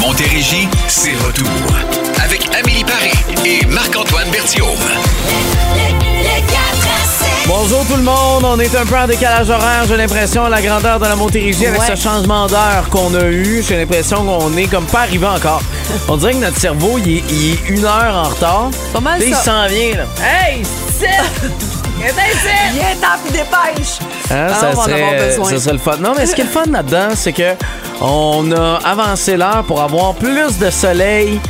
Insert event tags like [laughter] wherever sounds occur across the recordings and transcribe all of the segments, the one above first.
Montérégie, c'est retour. Avec Amélie Paris et Marc-Antoine Berthiaume. Bonjour tout le monde, on est un peu en décalage horaire, j'ai l'impression, à la grandeur de la Montérégie avec ce changement d'heure qu'on a eu. J'ai l'impression qu'on est comme pas arrivé encore. On dirait que notre cerveau, il est, il est une heure en retard. Pas mal Là, il ça. s'en vient, là. Hey, c'est... Viens t'en puis dépêche! Hein, Ah, ça, on va en serait, avoir besoin. ça serait le fun. Non, mais ce qui est le fun là-dedans, c'est que on a avancé l'heure pour avoir plus de soleil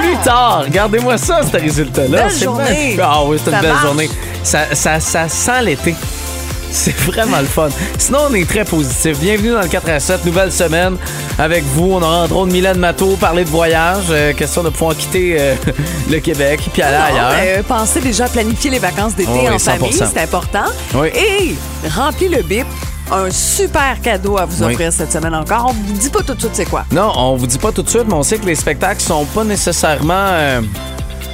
plus tard. Regardez-moi ça, ce résultat-là. Belle C'est journée. magnifique. Ah oui, c'est une Ça belle marche. journée. Ça, ça, ça sent l'été. C'est vraiment le fun. Sinon, on est très positif. Bienvenue dans le 4 à 7, nouvelle semaine avec vous. On aura entre autres Mylène Matteau, parler de voyage, euh, question de pouvoir quitter euh, [laughs] le Québec puis aller Non, ailleurs. euh, pensez déjà à planifier les vacances d'été oui, en 100%. famille, c'est important. Oui. Et remplis le bip. Un super cadeau à vous Oui. offrir cette semaine encore. On vous dit pas tout de suite c'est quoi. Non, on vous dit pas tout de suite, mais on sait que les spectacles sont pas nécessairement. euh,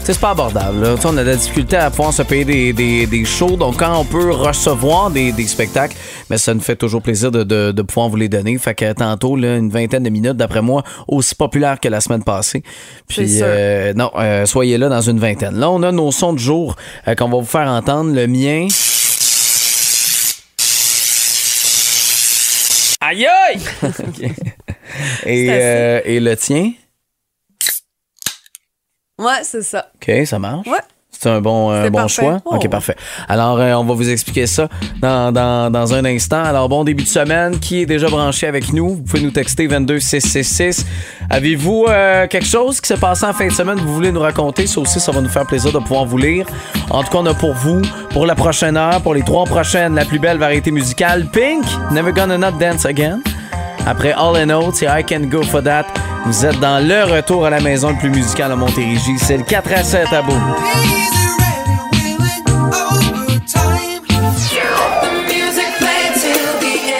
c'est pas abordable. Là. On a de la difficulté à pouvoir se payer des, des, des shows. Donc, quand on peut recevoir des, des spectacles, mais ça nous fait toujours plaisir de, de, de pouvoir vous les donner. Fait que tantôt, là, une vingtaine de minutes, d'après moi, aussi populaire que la semaine passée. Puis, euh, non, euh, soyez là dans une vingtaine. Là, on a nos sons de jour euh, qu'on va vous faire entendre. Le mien. Aïe aïe! [laughs] Et, euh, et le tien? Ouais, c'est ça. OK, ça marche? Ouais. C'est un bon, un C'est bon parfait. choix? Oh, OK, parfait. Alors, euh, on va vous expliquer ça dans, dans, dans un instant. Alors, bon début de semaine. Qui est déjà branché avec nous? Vous pouvez nous texter 22666. Avez-vous euh, quelque chose qui s'est passé en fin de semaine que vous voulez nous raconter? Ça aussi, ça va nous faire plaisir de pouvoir vous lire. En tout cas, on a pour vous, pour la prochaine heure, pour les trois prochaines, la plus belle variété musicale, Pink, Never Gonna Not Dance Again. Après All in All, c'est I Can Go For That. Vous êtes dans le retour à la maison le plus musical à Montérégie. C'est le 4 à 7 à bout.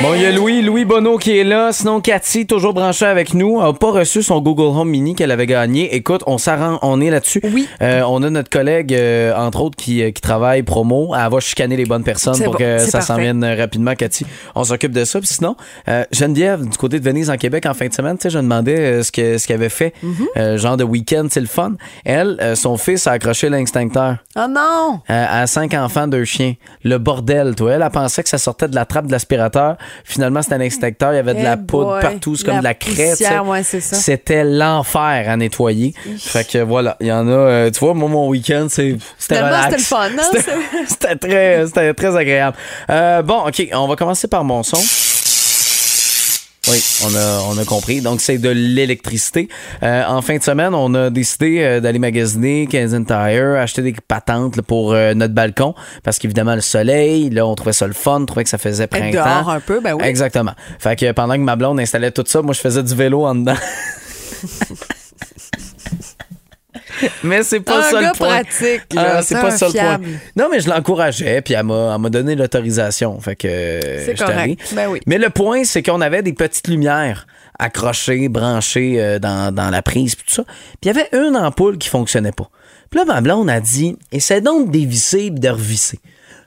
Bon, il y a Louis, Louis Bonneau qui est là. Sinon, Cathy, toujours branchée avec nous, a pas reçu son Google Home Mini qu'elle avait gagné. Écoute, on s'arrange, on est là-dessus. Oui. Euh, on a notre collègue, euh, entre autres, qui, euh, qui travaille promo. Elle va chicaner les bonnes personnes pour bon, que ça s'en vienne rapidement, Cathy. On s'occupe de ça. Puis sinon, euh, Geneviève, du côté de Venise en Québec en fin de semaine, tu sais, je demandais ce que- ce qu'elle avait fait, euh, genre de week-end, c'est le fun. Elle, euh, son fils a accroché l'instincteur. Oh non! Euh, à cinq enfants, deux chiens. Le bordel, toi. Elle, elle pensait que ça sortait de la trappe de l'aspirateur. Finalement, c'était un extincteur. Il y avait de Eh la poudre boy. partout. C'est comme de la ouais, ça. C'était l'enfer à nettoyer. Fait que voilà, il y en a. euh, tu vois, moi, mon week-end, c'était relax. c'était le fun, hein? C'était- C'était très, c'était très agréable. Euh, bon, OK, on va commencer par mon son. Oui, on a, on a compris. Donc, c'est de l'électricité. Euh, en fin de semaine, on a décidé euh, d'aller magasiner Canadian Tire, acheter des patentes là, pour euh, notre balcon. Parce qu'évidemment, le soleil, là, on trouvait ça le fun, on trouvait que ça faisait Être printemps. dehors un peu, ben oui. Exactement. Fait que pendant que ma blonde installait tout ça, moi, je faisais du vélo en dedans. [laughs] [laughs] mais c'est pas Un ça gars le point. pratique. Ah, c'est pas ça le point. Non, mais je l'encourageais, puis elle m'a donné l'autorisation. Fait que C'est correct. Ben oui. Mais le point, c'est qu'on avait des petites lumières accrochées, branchées euh, dans, dans la prise, puis tout ça. Puis il y avait une ampoule qui fonctionnait pas. Puis là, ma blonde a dit Essaie donc de dévisser et de revisser.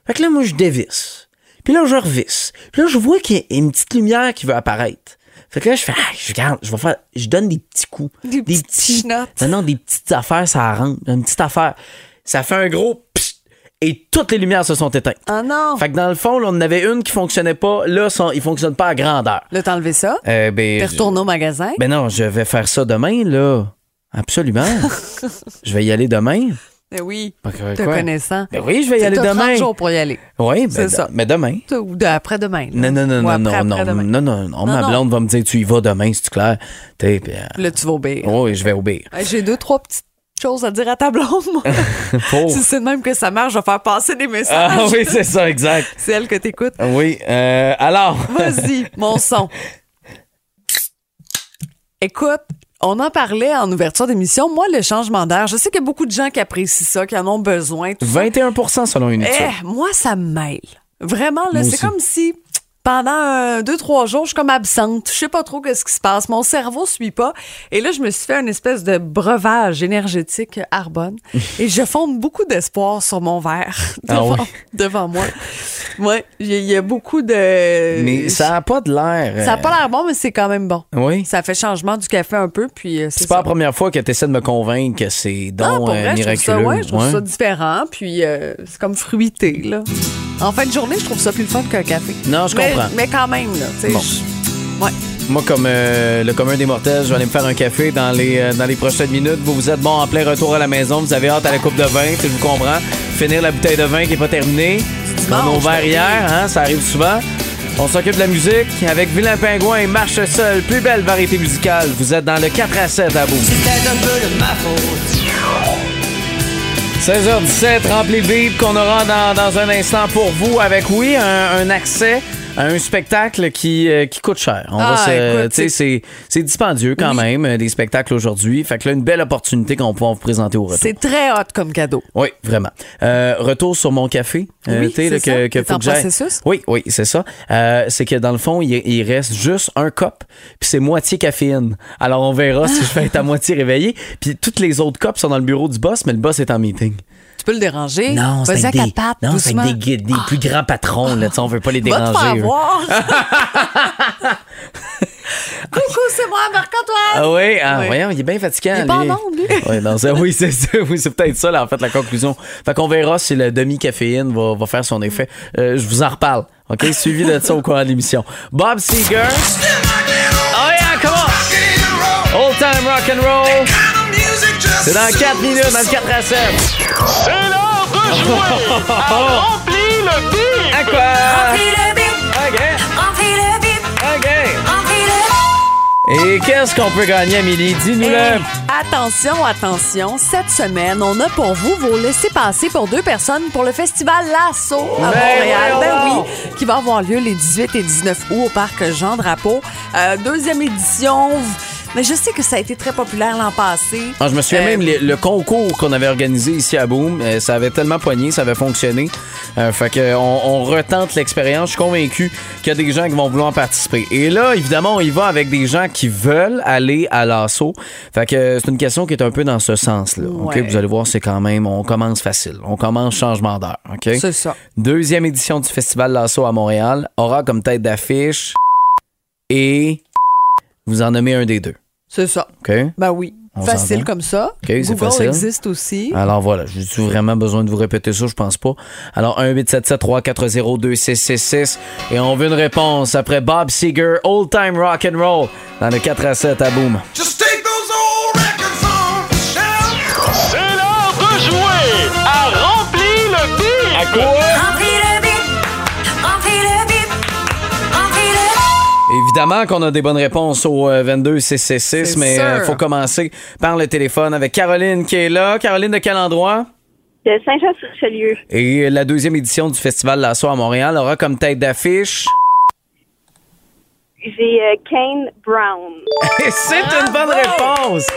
Fait que là, moi, je dévisse. Puis là, je revisse. Puis là, je vois qu'il y a une petite lumière qui veut apparaître. Fait que là, je fais, ah, je regarde, je vais faire, je donne des petits coups. Des petits chenottes. Non, non, des petites affaires, ça rentre. Une petite affaire. Ça fait un gros psst, et toutes les lumières se sont éteintes. Oh non! Fait que dans le fond, là, on en avait une qui fonctionnait pas. Là, son, il fonctionne pas à grandeur. Là, t'as enlevé ça? Euh, ben, T'es retourné au magasin? ben non, je vais faire ça demain, là. Absolument. [laughs] je vais y aller demain. Ben oui. Que, Te connaissant. Ben oui, je vais y aller T'as 30 demain. jours pour y aller. Oui, ben, ça. mais demain. Ou de- après-demain. Non, non, non, non, non, non, ma blonde va me dire, tu y vas demain, c'est clair? Puis, euh, Là, tu vas obéir. oui, je vais obéir. Hey, J'ai deux, trois petites choses à dire à ta blonde, moi. [laughs] Si c'est de même que ça marche, je vais faire passer des messages. Ah oui, c'est ça, exact. [laughs] C'est elle que t'écoutes. Oui, euh, alors. Vas-y, mon son. [laughs] Écoute, on en parlait en ouverture d'émission. Moi, le changement d'air, je sais qu'il y a beaucoup de gens qui apprécient ça, qui en ont besoin. tout ça. 21% selon une étude. Eh, moi, ça me mêle. Vraiment, là, c'est comme si pendant un, deux, trois jours, je suis comme absente. Je sais pas trop qu'est-ce qui se passe. Mon cerveau suit pas. Et là, je me suis fait une espèce de breuvage énergétique Arbonne. [laughs] et je fonde beaucoup d'espoir sur mon verre Ah devant, oui? [laughs] devant moi. Ouais, il y, a- y a beaucoup de. Mais ça n'a pas de l'air. Ça a euh, pas l'air bon, mais c'est quand même bon. Oui. Ça fait changement du café un peu, puis euh, c'est pas ça. la première fois que tu essaies de me convaincre que c'est Non, donc pour euh, vrai, je trouve miraculeux. ça, ouais, je trouve Ouais. ça différent, puis euh, c'est comme fruité, là. En fin de journée, je trouve ça plus le fun qu'un café. Non, je mais, comprends. Mais quand même, là, tu sais. Bon. Ouais. Moi, comme euh, le commun des mortels, je vais aller me faire un café dans les, euh, dans les prochaines minutes. Vous, vous êtes bon en plein retour à la maison. Vous avez hâte à la coupe de vin, je vous comprends. Finir la bouteille de vin qui n'est pas terminée. On a dimanche, ouvert hier, hein, ça arrive souvent. On s'occupe de la musique avec Vilain Pingouin et Marche Seul, plus belle variété musicale. Vous êtes dans le 4 à 7 à bout. 16h17, rempli le beat qu'on aura dans, dans un instant pour vous avec, oui, un, accès un spectacle qui, euh, qui coûte cher. On va Ah, se- écoute, tu sais, c'est c'est dispendieux quand même, euh, des spectacles aujourd'hui. Fait que là, une belle opportunité qu'on pouvoir vous présenter au retour. C'est très hot comme cadeau. Oui, vraiment. Euh, retour sur mon café. euh, Oui, c'est là, ça. que, que C'est faut que processus? Oui, oui, c'est ça. Euh, c'est que dans le fond, il, il reste juste un cop, puis c'est moitié caféine. Alors on verra si je vais être à moitié réveillé. Puis toutes les autres copes sont dans le bureau du boss, mais le boss est en meeting. Peux le déranger. Non, c'est avec, des, non, c'est avec des, des plus grands patrons. Là, tu sais, on veut pas les Va te déranger. faire voir. [laughs] [laughs] Coucou, c'est moi, Marc-Antoine. Ah oui, ah, Oui. voyons, il est bien fatiguant. Il est pas lui. en onde, lui. Ouais, non, c'est- oui, c'est ça. Oui, c'est peut-être ça, là, en fait, la conclusion. Fait qu'on verra si le demi-caféine va, va faire son effet. Euh, je vous en reparle. OK? Suivi de ça au courant de l'émission. Bob Seger. Oh yeah, come on! Old time rock and roll. C'est dans 4 minutes, dans le 4 à 7. C'est l'heure de jouer à [laughs] Remplis le bip! À quoi? OK. OK. Et qu'est-ce qu'on peut gagner, Amélie? Dis-nous-le. Hey, attention, attention. Cette semaine, on a pour vous vos laissez passer pour deux personnes pour le festival Lasso à Ben Montréal. Ben oui, qui va avoir lieu les 18 et 19 août au parc Jean Drapeau. Euh, deuxième édition. Mais je sais que ça a été très populaire l'an passé. Ah, je me souviens Euh, même le, le concours qu'on avait organisé ici à Boom, euh, ça avait tellement poigné, ça avait fonctionné. Euh, fait que on, on retente l'expérience. Je suis convaincu qu'il y a des gens qui vont vouloir participer. Et là, évidemment, on y va avec des gens qui veulent aller à l'assaut. Fait que c'est une question qui est un peu dans ce sens-là. ok? Vous allez voir, c'est quand même, on commence facile. On commence changement d'heure. ok? C'est ça. Deuxième édition du Festival Lasso à Montréal aura comme tête d'affiche et vous en nommez un des deux. C'est ça. OK? Ben oui. On Facile comme ça. OK, c'est Google facile. existe aussi. Alors voilà, j'ai vraiment besoin de vous répéter ça, je pense pas. Alors 1 877 340 2666 et on veut une réponse après Bob Seger, Old Time Rock and Roll dans le 4 à 7 à Boom. Just take those old records on. C'est l'heure de jouer à Remplis le bip! À quoi? Évidemment qu'on a des bonnes réponses au euh, 22 666 C'est mais euh, sûr. faut commencer par le téléphone avec Caroline qui est là. Caroline de quel endroit? De Saint-Jean-sur-Richelieu. Et la deuxième édition du Festival Lasso à Montréal aura comme tête d'affiche? J'ai euh, Kane Brown. [laughs] C'est une bonne réponse.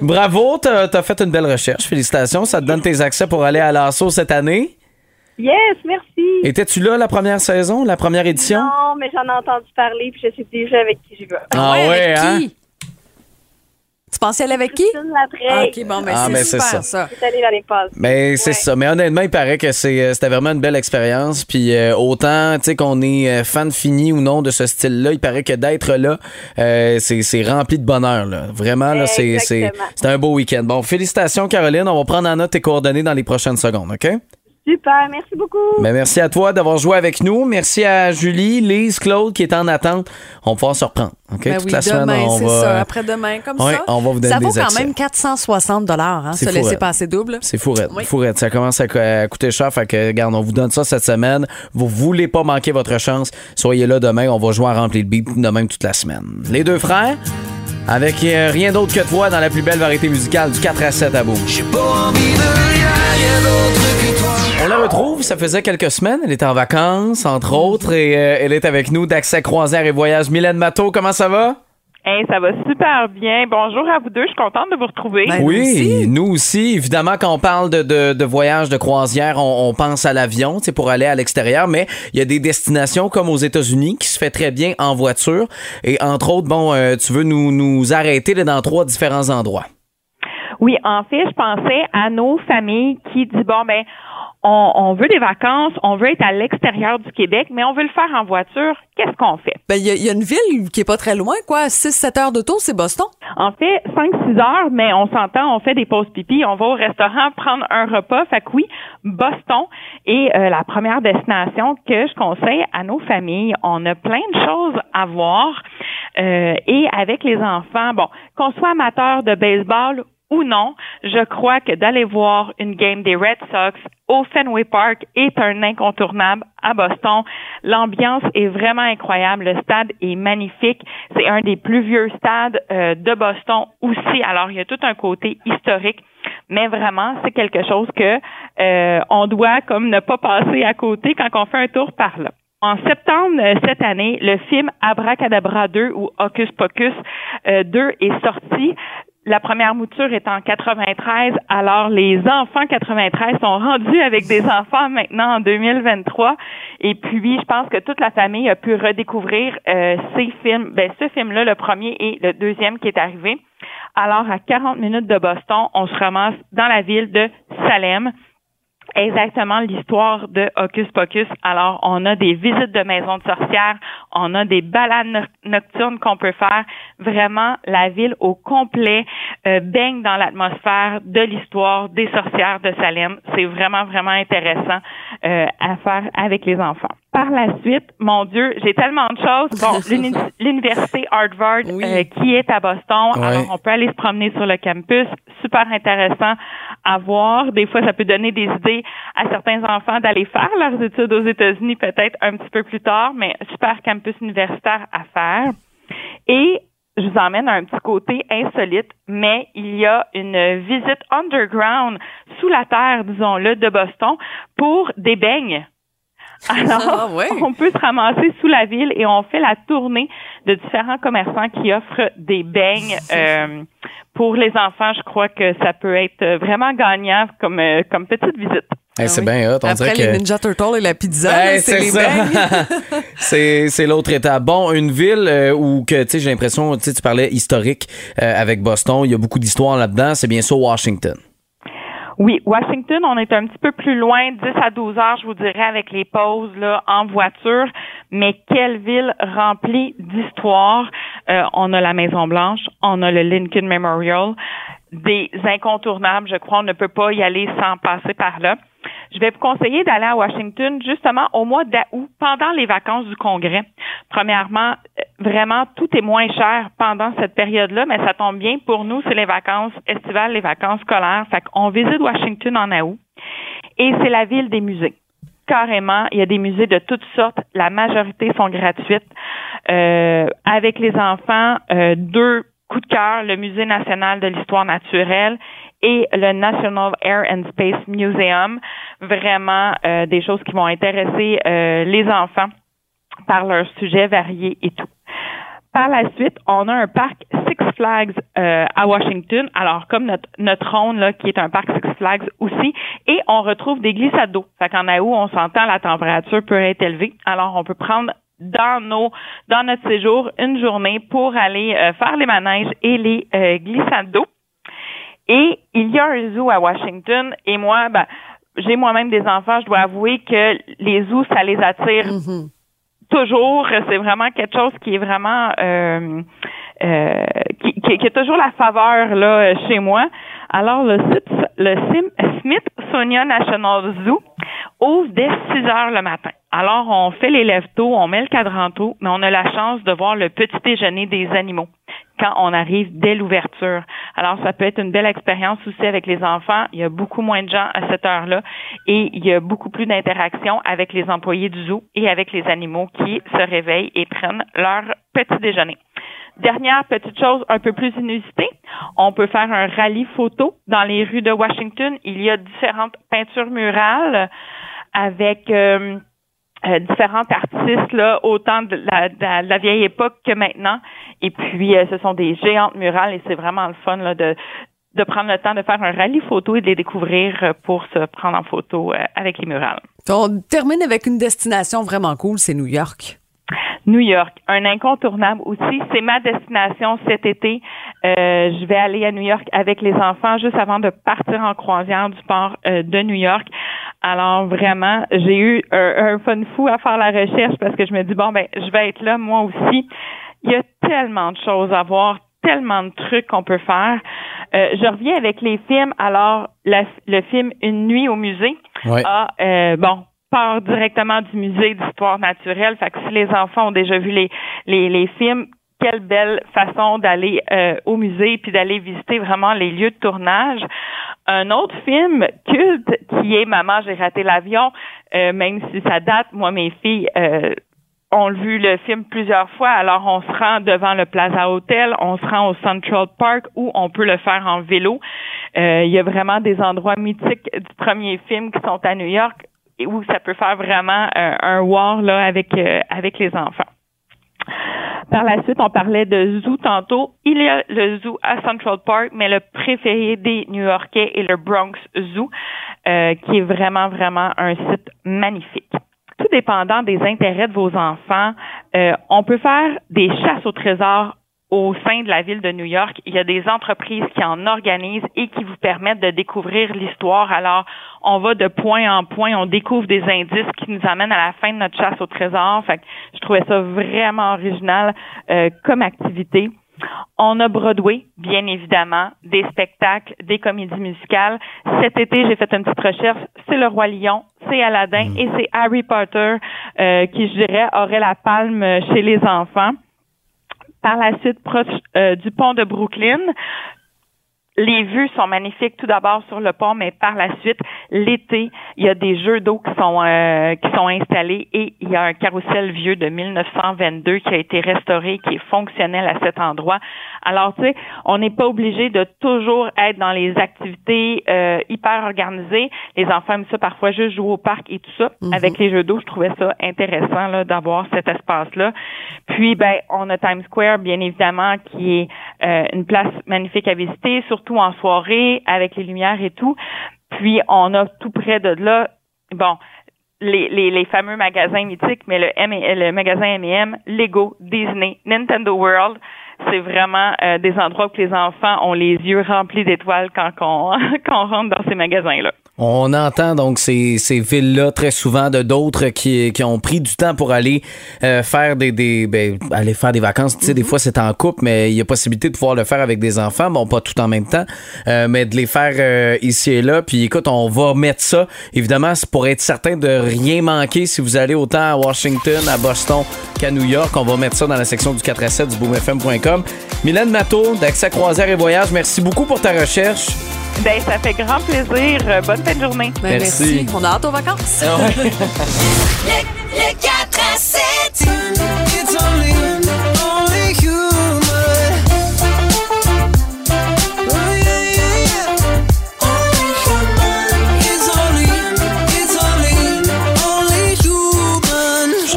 Bravo, t'as as fait une belle recherche. Félicitations. Ça te donne tes accès pour aller à l'assaut cette année. Yes, merci. Étais-tu là la première saison, la première édition? Non, mais j'en ai entendu parler, puis je sais déjà avec qui je vais. Ah Ouais, ouais, avec hein? qui? Tu pensais aller avec qui? Christine Laprelle. OK, bon, ben Ah, c'est ben, super, ça. ça. Je suis allée l'année passée. Mais c'est Ouais. ça. Mais honnêtement, il paraît que c'est, euh, c'était vraiment une belle expérience. Puis euh, autant, tu sais, qu'on est euh, fan fini ou non de ce style-là, il paraît que d'être là, euh, c'est, c'est rempli de bonheur. Là. Vraiment, là, c'est, c'est, Exactement. c'est un beau week-end. Bon, félicitations, Caroline. On va prendre en note tes coordonnées dans les prochaines secondes, OK? Super, merci beaucoup. Ben, merci à toi d'avoir joué avec nous. Merci à Julie, Lise, Claude qui est en attente. On va pouvoir se reprendre. OK? Ben Toute oui, la semaine, demain, on c'est va. ça. Après-demain, comme Ouais, ça. on va vous donner Ça vaut des quand même 460 dollars, hein, C'est se laisser passer double. C'est fourrette, Oui. fourrette. Ça commence à, co- à coûter cher. Fait que, regarde, on vous donne ça cette semaine. Vous voulez pas manquer votre chance. Soyez là demain. On va jouer à remplir le beat de même toute la semaine. Les deux frères, avec euh, rien d'autre que toi dans la plus belle variété musicale du 4 à 7 à bout. J'ai pas envie de rien, On la retrouve, ça faisait quelques semaines. Elle était en vacances, entre autres, et euh, elle est avec nous d'Accès Croisière et Voyage. Mylène Matteau, comment ça va? Hey, ça va super bien. Bonjour à vous deux. Je suis contente de vous retrouver. Ben, nous Oui, aussi. nous aussi. Évidemment, quand on parle de, de, de voyage de croisière, on, on pense à l'avion, c'est pour aller à l'extérieur, mais il y a des destinations comme aux États-Unis qui se fait très bien en voiture. Et entre autres, bon, euh, tu veux nous, nous arrêter là, dans trois différents endroits. Oui, en fait, je pensais à nos familles qui disent bon ben on, on veut des vacances, on veut être à l'extérieur du Québec, mais on veut le faire en voiture. Qu'est-ce qu'on fait? Ben, il y, a- il y a une ville qui est pas très loin, quoi. 6-7 heures d'auto, c'est Boston. En fait, 5-6 heures, mais on s'entend, on fait des pauses pipi, on va au restaurant prendre un repas. Fait que oui, Boston est euh, la première destination que je conseille à nos familles. On a plein de choses à voir. Euh, et avec les enfants, bon, qu'on soit amateur de baseball ou non, je crois que d'aller voir une game des Red Sox au Fenway Park est un incontournable à Boston. L'ambiance est vraiment incroyable. Le stade est magnifique. C'est un des plus vieux stades euh, de Boston aussi. Alors, il y a tout un côté historique. Mais vraiment, c'est quelque chose que euh, on doit comme ne pas passer à côté quand on fait un tour par là. En septembre euh, cette année, le film Abracadabra 2 ou Hocus Pocus euh, 2 est sorti. La première mouture est en 93, alors les enfants 93 sont rendus avec des enfants maintenant en 2023. Et puis, je pense que toute la famille a pu redécouvrir euh, ces films, ben, ce film-là, le premier et le deuxième qui est arrivé. Alors, à 40 minutes de Boston, on se ramasse dans la ville de Salem exactement l'histoire de Hocus Pocus. Alors, on a des visites de maisons de sorcières, on a des balades no- nocturnes qu'on peut faire. Vraiment, la ville au complet euh, baigne dans l'atmosphère de l'histoire des sorcières de Salem. C'est vraiment, vraiment intéressant euh, à faire avec les enfants. Par la suite, mon Dieu, j'ai tellement de choses. Bon, [laughs] l'uni- l'université Harvard Oui. euh, qui est à Boston. Ouais. Alors, on peut aller se promener sur le campus. Super intéressant à voir. Des fois, ça peut donner des idées à certains enfants d'aller faire leurs études aux États-Unis peut-être un petit peu plus tard, mais super campus universitaire à faire. Et je vous emmène à un petit côté insolite, mais il y a une visite underground sous la terre, disons-le, de Boston pour des beignes. [laughs] Alors, Ah ouais. [laughs] on peut se ramasser sous la ville et on fait la tournée de différents commerçants qui offrent des beignes euh, pour les enfants. Je crois que ça peut être vraiment gagnant comme, euh, comme petite visite. Hey, c'est Ah oui. bien hot. On Après dirait les que... Ninja Turtles et la pizza, Hey, là, c'est les ça. beignes. [laughs] c'est c'est l'autre étape. Bon, une ville euh, où que tu sais, j'ai l'impression, tu sais, tu parlais historique euh, avec Boston. Il y a beaucoup d'histoires là-dedans. C'est bien sûr Washington. Oui, Washington, on est un petit peu plus loin, 10 à 12 heures, je vous dirais, avec les pauses là, en voiture. Mais quelle ville remplie d'histoire. Euh, on a la Maison Blanche, on a le Lincoln Memorial, des incontournables. Je crois on ne peut pas y aller sans passer par là. Je vais vous conseiller d'aller à Washington justement au mois d'août, pendant les vacances du Congrès. Premièrement, vraiment, tout est moins cher pendant cette période-là, mais ça tombe bien pour nous, c'est les vacances estivales, les vacances scolaires. Fait qu'on visite Washington en août. Et c'est la ville des musées. Carrément, il y a des musées de toutes sortes. La majorité sont gratuites. Euh, avec les enfants, euh, deux coups de cœur, le Musée national de l'histoire naturelle et le National Air and Space Museum. Vraiment euh, des choses qui vont intéresser euh, les enfants par leurs sujets variés et tout. Par la suite, on a un parc Six Flags euh, à Washington. Alors, comme notre, notre ronde, là, qui est un parc Six Flags aussi. Et on retrouve des glissades d'eau. Fait qu'en août, on s'entend, la température peut être élevée. Alors, on peut prendre dans nos dans notre séjour une journée pour aller euh, faire les manèges et les euh, glissades d'eau. Et il y a un zoo à Washington et moi, ben, j'ai moi-même des enfants, je dois avouer que les zoos, ça les attire Mhm. Toujours. C'est vraiment quelque chose qui est vraiment euh, euh, qui, qui, qui a toujours la faveur là chez moi. Alors le, Sim- le Smithsonian National Zoo ouvre dès 6 heures le matin. Alors on fait les lèvres tôt, on met le cadran tôt, mais on a la chance de voir le petit déjeuner des animaux quand on arrive dès l'ouverture. Alors, ça peut être une belle expérience aussi avec les enfants. Il y a beaucoup moins de gens à cette heure-là et il y a beaucoup plus d'interaction avec les employés du zoo et avec les animaux qui se réveillent et prennent leur petit déjeuner. Dernière petite chose un peu plus inusitée, on peut faire un rallye photo dans les rues de Washington. Il y a différentes peintures murales avec euh, euh, différentes artistes, là, autant de la, de la- de la vieille époque que maintenant. Et puis, euh, ce sont des géantes murales et c'est vraiment le fun là, de, de prendre le temps de faire un rallye photo et de les découvrir euh, pour se prendre en photo euh, avec les murales. On termine avec une destination vraiment cool, c'est New York. New York, un incontournable aussi. C'est ma destination cet été. Euh, je vais aller à New York avec les enfants juste avant de partir en croisière du port euh, de New York. Alors vraiment, j'ai eu un, un fun fou à faire la recherche parce que je me dis bon ben je vais être là moi aussi. Il y a tellement de choses à voir, tellement de trucs qu'on peut faire. Euh, je reviens avec les films. Alors la- le film Une nuit au musée Ouais. a euh, bon part directement du musée d'histoire naturelle. Fait que si les enfants ont déjà vu les les, les films, quelle belle façon d'aller euh, au musée puis d'aller visiter vraiment les lieux de tournage. Un autre film culte qui est Maman, j'ai raté l'avion, euh, même si ça date, moi mes filles euh, ont vu le film plusieurs fois, alors on se rend devant le Plaza Hotel, on se rend au Central Park où on peut le faire en vélo. Euh, il y a vraiment des endroits mythiques du premier film qui sont à New York où ça peut faire vraiment euh, un war là avec euh, avec les enfants. Par la suite, on parlait de zoo tantôt. Il y a le zoo à Central Park, mais le préféré des New-Yorkais est le Bronx Zoo, euh, qui est vraiment, vraiment un site magnifique. Tout dépendant des intérêts de vos enfants, euh, on peut faire des chasses au trésor au sein de la ville de New York. Il y a des entreprises qui en organisent et qui vous permettent de découvrir l'histoire. Alors, on va de point en point, on découvre des indices qui nous amènent à la fin de notre chasse au trésor. Fait que je trouvais ça vraiment original euh, comme activité. On a Broadway, bien évidemment, des spectacles, des comédies musicales. Cet été, j'ai fait une petite recherche. C'est Le Roi Lion, c'est Aladdin et c'est Harry Potter euh, qui, je dirais, aurait la palme chez les enfants. Par la suite, proche euh, du pont de Brooklyn, les vues sont magnifiques tout d'abord sur le pont, mais par la suite, l'été, il y a des jeux d'eau qui sont euh, qui sont installés et il y a un carrousel vieux de 1922 qui a été restauré, qui est fonctionnel à cet endroit. Alors, tu sais, on n'est pas obligé de toujours être dans les activités euh, hyper organisées. Les enfants aiment ça parfois juste jouer au parc et tout ça. Avec les jeux d'eau, je trouvais ça intéressant d'avoir cet espace-là. Puis, ben, on a Times Square, bien évidemment, qui est euh, une place magnifique à visiter, surtout en soirée, avec les lumières et tout. Puis, on a tout près de là, bon, les, les, les fameux magasins mythiques, mais le, M le magasin M&M, Lego, Disney, Nintendo World, c'est vraiment euh, des endroits où les enfants ont les yeux remplis d'étoiles quand on, [laughs] quand on rentre dans ces magasins-là. On entend donc ces, ces villes-là très souvent de d'autres qui, qui ont pris du temps pour aller euh, faire des, des ben, aller faire des vacances. Tu sais, des fois c'est en couple, mais il y a possibilité de pouvoir le faire avec des enfants. Bon, pas tout en même temps, euh, mais de les faire euh, ici et là. Puis écoute, on va mettre ça. Évidemment, c'est pour être certain de rien manquer si vous allez autant à Washington, à Boston qu'à New York. On va mettre ça dans la section du 4 à 7 du boomfm.com. Mylène Matteau d'Accès Croisière et Voyage, merci beaucoup pour ta recherche. Ben, ça fait grand plaisir. Euh, Bonne fin de journée. Ben, Merci. On a hâte aux vacances. [laughs] Le, le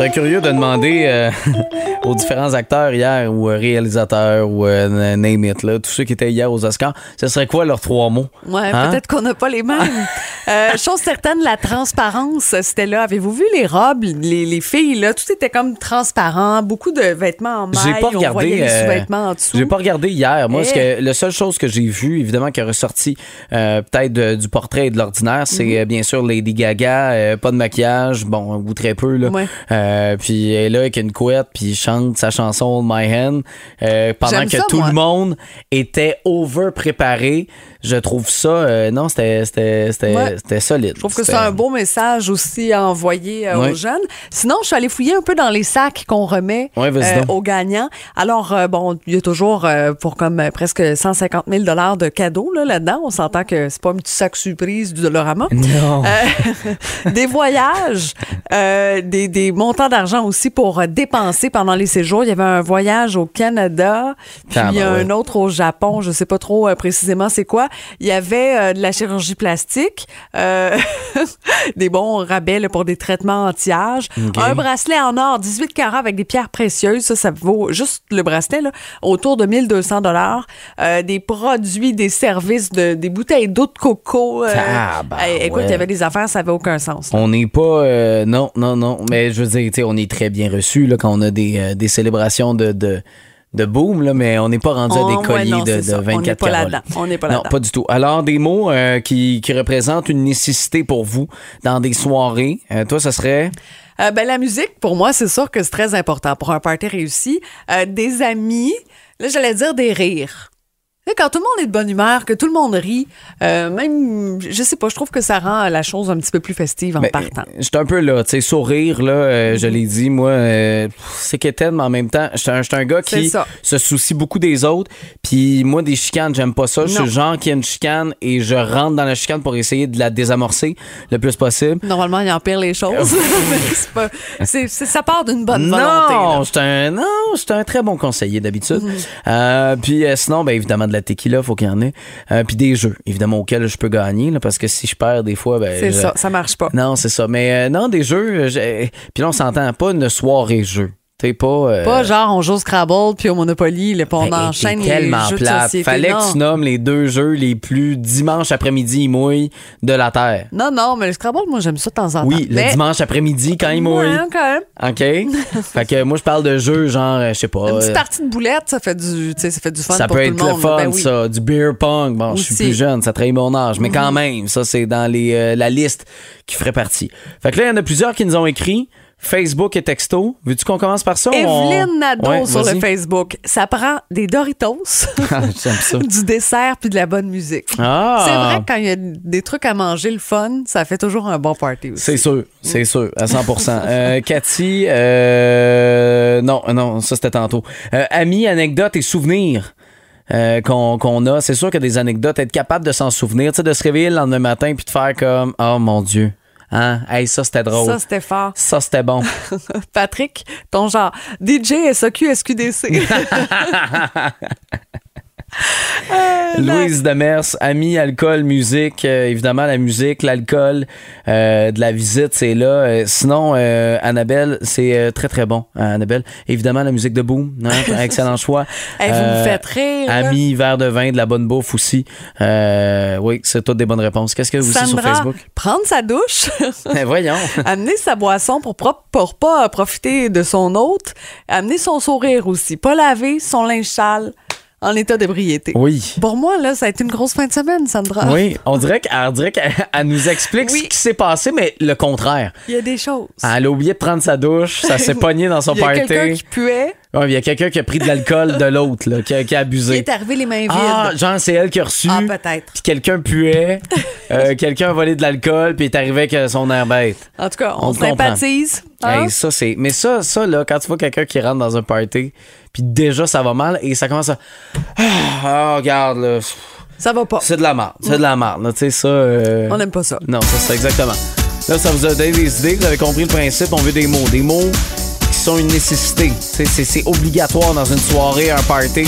curieux de demander euh, [laughs] aux différents acteurs hier ou euh, réalisateurs ou euh, name it, là, tous ceux qui étaient hier aux Oscars, ce serait quoi leurs trois mots? Ouais, Hein? peut-être qu'on n'a pas les mêmes. [laughs] Euh, chose certaine, la transparence, c'était là. Avez-vous vu les robes, les, les filles, là? Tout était comme transparent, beaucoup de vêtements en maille. J'ai pas regardé. les sous-vêtements en dessous. J'ai pas regardé hier. Moi, Eh. ce que, la seule chose que j'ai vue, évidemment, qui a ressorti euh, peut-être du portrait et de l'ordinaire, c'est Mhm. bien sûr Lady Gaga, pas de maquillage, bon, ou très peu, là. Ouais. Euh, puis elle est là avec une couette, puis il chante sa chanson My Hand, euh, pendant que ça, tout moi. le monde était over préparé. Je trouve ça, euh, non, c'était Ouais. solide. Je trouve que c'est un beau message aussi à envoyer aux jeunes. Sinon, je suis allée fouiller un peu dans les sacs qu'on remet aux gagnants. Alors, bon, il y a toujours pour comme presque 150 000 de cadeaux là, là-dedans. On s'entend que c'est pas un petit sac surprise du Dolorama. Non. [laughs] Des voyages, des, des montants d'argent aussi pour euh, dépenser pendant les séjours. Il y avait un voyage au Canada, puis Ah, ben un ouais. autre au Japon. Je sais pas trop euh, précisément c'est quoi. Il y avait euh, de la chirurgie plastique, euh, [laughs] des bons rabais là, pour des traitements anti-âge, un bracelet en or 18 carats avec des pierres précieuses. Ça, ça vaut juste le bracelet là, autour de 1200 dollars. des produits, des services, de, des bouteilles d'eau de coco. Tabarouette. eh, écoute, il y avait des affaires, ça avait aucun sens. On n'est pas. non, non, non. Mais je veux dire, sais, on est très bien reçu quand on a des, euh, des célébrations de. de de boom, là, mais on n'est pas rendu Oh, à des ouais, colliers non, de, c'est de ça. On 24 n'est pas là-dedans. On n'est pas Non, là-dedans. pas du tout. Alors, des mots euh, qui, qui représentent une nécessité pour vous dans des soirées. Euh, toi, ça serait? Euh, ben, la musique, pour moi, c'est sûr que c'est très important pour un party réussi. Des amis, là, j'allais dire des rires. Quand tout le monde est de bonne humeur, que tout le monde rit, euh, même, je sais pas, je trouve que ça rend la chose un petit peu plus festive en Ben, partant. J'étais un peu là, tu sais, sourire, là, euh, je l'ai dit, moi, euh, c'est quétaine, mais en même temps, j'étais un, un gars qui ça. se soucie beaucoup des autres. Puis moi, des chicanes, j'aime pas ça. Je suis le genre qui a une chicane et je rentre dans la chicane pour essayer de la désamorcer le plus possible. Normalement, il empire les choses. [laughs] Pas- c'est- ça part d'une bonne volonté. Non, j'étais un, non, j'étais un très bon conseiller d'habitude. Mhm. Euh, puis euh, sinon, ben évidemment de la tequila, faut qu'il y en ait. Euh, puis des jeux, évidemment auxquels je peux gagner, là, parce que si je perds des fois, ben C'est je- ça, ça marche pas. Non, c'est ça. Mais euh, non, des jeux. euh, Puis là, on s'entend pas une soirée jeu. Pas. euh, Pas genre on joue au Scrabble puis au Monopoly, là, on ben, enchaîne les tellement jeux de plate. société. Fallait non. que tu nommes les deux jeux les plus dimanche après-midi mouille de la Terre. non, non, mais le Scrabble, moi, j'aime ça de temps en temps. Oui, le dimanche après-midi quand il Ouais, mouille. quand même. OK? [laughs] fait que moi, je parle de jeux genre, euh, je sais pas. Une petite euh, partie de boulette, ça fait du, ça fait du fun ça pour peut être le fun, Ben oui. ça. Du beer pong. Bon, je suis plus jeune, ça trahit mon âge. Mais quand même, ça, c'est dans les, euh, la liste qui ferait partie. Fait que là, il y en a plusieurs qui nous ont écrit. Facebook et texto. Veux-tu qu'on commence par ça? ou on- Evelyne Nadeau Ouais, sur le Facebook. Ça prend des Doritos, [laughs] Ah, ça. [laughs] du dessert puis de la bonne musique. Ah! C'est vrai que quand il y a des trucs à manger, le fun, ça fait toujours un bon party aussi. C'est sûr, c'est sûr, à 100% euh, Cathy, euh, non, non, ça c'était tantôt. Euh, amis, anecdotes et souvenirs. euh, qu'on qu'on a, c'est sûr que des anecdotes, être capable de s'en souvenir, de se réveiller le lendemain matin puis de faire comme oh mon dieu, hein, hey ça c'était drôle, Ça, c'était fort. ça c'était bon. [laughs] Patrick, ton genre DJ, SOQ, SQDC. [laughs] [laughs] Euh, Louise Demers, amis, alcool, musique, euh, évidemment la musique, l'alcool, euh, de la visite, c'est là. Sinon, Annabelle, c'est très très bon. hein, Annabelle, évidemment la musique de Boom, hein, [laughs] excellent choix. Hey, vous me faites rire. Amis, verre de vin, de la bonne bouffe aussi. Oui, c'est toutes des bonnes réponses. Qu'est-ce que vous aussi sur Facebook? prendre sa douche, [laughs] Eh, Voyons. [laughs] amener sa boisson pour, pour pas profiter de son hôte, amener son sourire aussi, pas laver son linge sale en état d'ébriété. Oui. Pour moi, là, ça a été une grosse fin de semaine, Sandra. Oui, on dirait qu'elle [laughs] nous explique Oui. ce qui s'est passé, mais le contraire. Il y a des choses. Elle a oublié de prendre sa douche, ça s'est [laughs] pogné dans son Il y a party. quelqu'un qui puait, Ouais, il y a quelqu'un qui a pris de l'alcool de l'autre, là, qui a, qui a abusé. est arrivé les mains vides. Ah, genre, c'est elle qui a reçu. Ah, peut-être. Puis quelqu'un puait, [laughs] euh, quelqu'un a volé de l'alcool, puis est arrivé avec euh, son air bête. En tout cas, on, sympathise. hein? Hey, ça, c'est. Mais ça, ça, là, quand tu vois quelqu'un qui rentre dans un party, puis déjà ça va mal, et ça commence à. Ah, regarde, là. Ça va pas. C'est de la merde. C'est de la merde, là. Tu sais, ça. euh, On n'aime pas ça. Non, c'est ça, exactement. Là, ça vous a donné des idées, vous avez compris le principe, on veut des mots. Des mots qui sont une nécessité. Tu sais, C'est c'est obligatoire dans une soirée, un party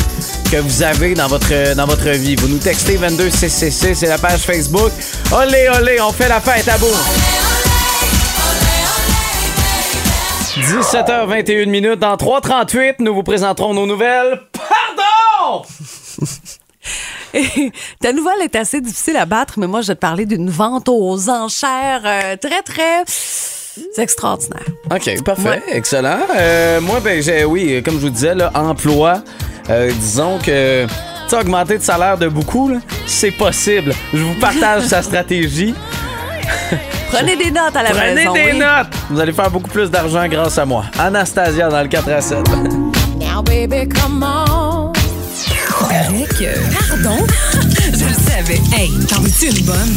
que vous avez dans votre, dans votre vie. Vous nous textez 22666, c'est la page Facebook. Olé, olé, on fait la fête à bout. 17h21 minutes. Dans 3h38, nous vous présenterons nos nouvelles. Pardon! [laughs] Ta nouvelle est assez difficile à battre, mais moi, je vais te parler d'une vente aux enchères euh, très, très extraordinaire. OK, parfait. Excellent. Euh, moi, ben, j'ai, oui, comme je vous disais, là, emploi, euh, disons que, tu augmenter de salaire de beaucoup, là, c'est possible. Je vous partage [laughs] sa stratégie. [laughs] Prenez des notes à la Prenez maison. des oui. notes. Vous allez faire beaucoup plus d'argent grâce à moi. Anastasia dans le 4 à 7. [laughs] Now, baby, come on. Avec, euh, pardon? [laughs] Je le savais. Hey, t'en veux-tu une bonne?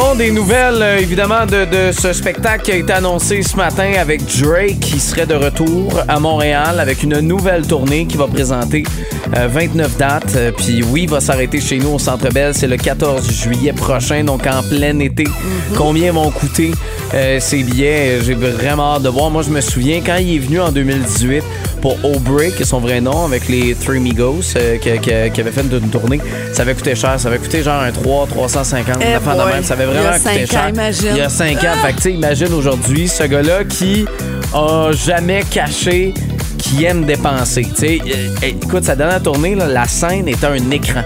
Bon, des nouvelles, euh, évidemment, de, de ce spectacle qui a été annoncé ce matin avec Drake qui serait de retour à Montréal avec une nouvelle tournée qui va présenter euh, 29 dates. Euh, Puis oui, il va s'arrêter chez nous au Centre Bell. C'est le 14 juillet prochain, donc en plein été. Combien vont coûter? Euh, ses billets. J'ai vraiment hâte de voir. Moi, je me souviens quand il est venu en 2018 pour O'Break, qui est son vrai nom, avec les Three Migos, euh, qui, qui- qui avait fait une tournée. Ça avait coûté cher. Ça avait coûté genre un 3, 350, Eh une affaire de boy. même. Ça avait vraiment coûté cher. ans, imagine. Il y a 5 ans. Fait que, tu sais, imagine aujourd'hui ce gars-là qui a jamais caché qu'il aime dépenser. Tu sais, euh, écoute, sa dernière tournée, là, la scène était un écran.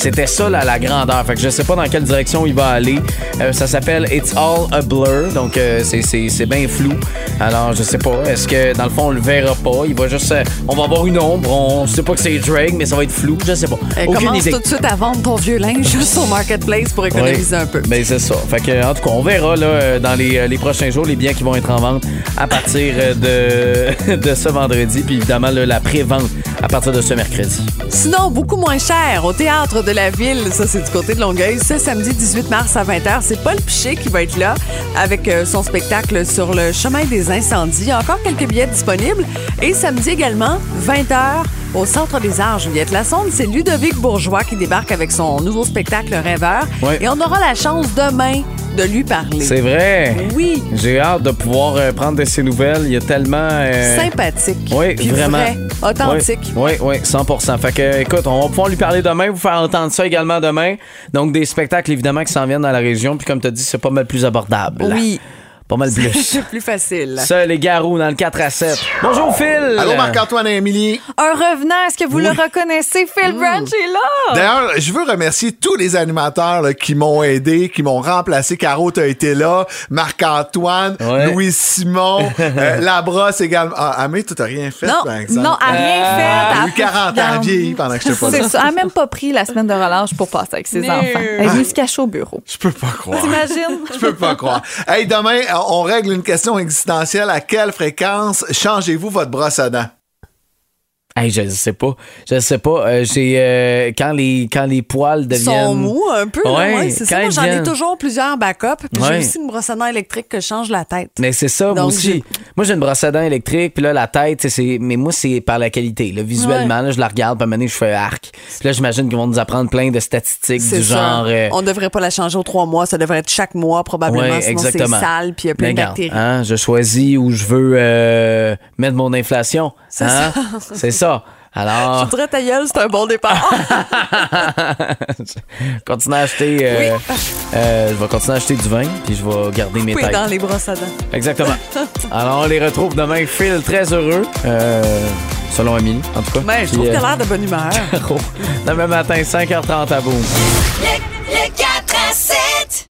C'était ça, là, la grandeur. Fait que je sais pas dans quelle direction il va aller. Euh, ça s'appelle It's All a Blur. Donc, euh, c'est- bien flou. Alors, je sais pas. Est-ce que, dans le fond, on le verra pas? Il va juste... euh, on va avoir une ombre. On sait pas que c'est Drake, mais ça va être flou. Je sais pas. Aucune commence idée. tout de suite à vendre ton vieux linge [laughs] sur Marketplace pour économiser Oui. un peu. Ben, c'est ça. Fait que, en tout cas, on verra là, dans les, les prochains jours les biens qui vont être en vente à partir de, [laughs] de ce vendredi. Puis évidemment, là, la pré-vente à partir de ce mercredi. Sinon, beaucoup moins cher, au théâtre de la ville, ça c'est du côté de Longueuil, ce samedi 18 mars à 20h, c'est Paul Piché qui va être là avec euh, son spectacle sur le chemin des incendies. Encore quelques billets disponibles. Et samedi également, 20h, au Centre des Arts, Juliette Lassonde, c'est Ludovic Bourgeois qui débarque avec son nouveau spectacle Rêveur. Ouais. Et on aura la chance demain de lui parler. C'est vrai. Oui. J'ai hâte de pouvoir euh, prendre de ses nouvelles. Il y a tellement. euh, Sympathique. Oui, Puis vraiment. vrai, authentique. Oui, oui, 100% Fait que, écoute, on va pouvoir lui parler demain, vous faire entendre ça également demain. Donc, des spectacles, évidemment, qui s'en viennent dans la région. Puis, comme tu as dit, c'est pas mal plus abordable. Oui. Pas mal [laughs] plus. C'est plus facile. ça, les garous dans le 4 à 7. Bonjour, Phil. Allô, Marc-Antoine et Émilie. Un revenant, est-ce que vous le reconnaissez? Phil Branch est là! D'ailleurs, je veux remercier tous les animateurs là, qui m'ont aidé, qui m'ont remplacé. Caro, t'as été là. Marc-Antoine, Ouais. Louis-Simon, [laughs] euh, Labrosse également. Ah, Amé, tu t'as rien fait, Non, par exemple. non, à rien fait. Elle a à eu 40 ans pendant que j'étais pas C'est là. ça. Elle n'a même pas pris la semaine de relâche pour passer avec ses enfants. Elle est venue se cacher au bureau. Je peux pas croire. T'imagines? Je peux pas croire. Hey, demain, on règle une question existentielle. À quelle fréquence changez-vous votre brosse à dents? Hey, je sais pas. Je sais pas. Euh, j'ai euh, quand les quand les poils Ils deviennent sont mous un peu. là, Ouais, ouais, c'est ça. Moi, j'en ai toujours plusieurs backups. Puis Ouais. j'ai aussi une brosse à dents électrique que je change la tête. Mais c'est ça, moi aussi. Moi, j'ai une brosse à dents électrique, puis là, la tête, c'est. Mais moi, c'est par la qualité. Là, visuellement, là, je la regarde, puis à un moment donné, je fais arc. Puis là, j'imagine qu'ils vont nous apprendre plein de statistiques du ça. genre. euh, On devrait pas la changer aux trois mois. Ça devrait être chaque mois, probablement. ouais, sinon, c'est sale. Puis il y a plein Mais de regarde, bactéries. hein, je choisis où je veux mettre mon inflation. C'est hein? C'est [laughs] ça. Je Alors, voudrais ta gueule, c'est un bon départ. [laughs] continue à acheter. euh, euh, je vais continuer à acheter du vin, puis je vais garder mes têtes. dans les brosses à dents. Exactement. [laughs] Alors, on les retrouve demain. Phil, très heureux. euh, selon Amélie, en tout cas. Mais Ben, je Puis, trouve euh, qu'elle a l'air de bonne humeur. [laughs] Demain matin, 5h30 à boum. Les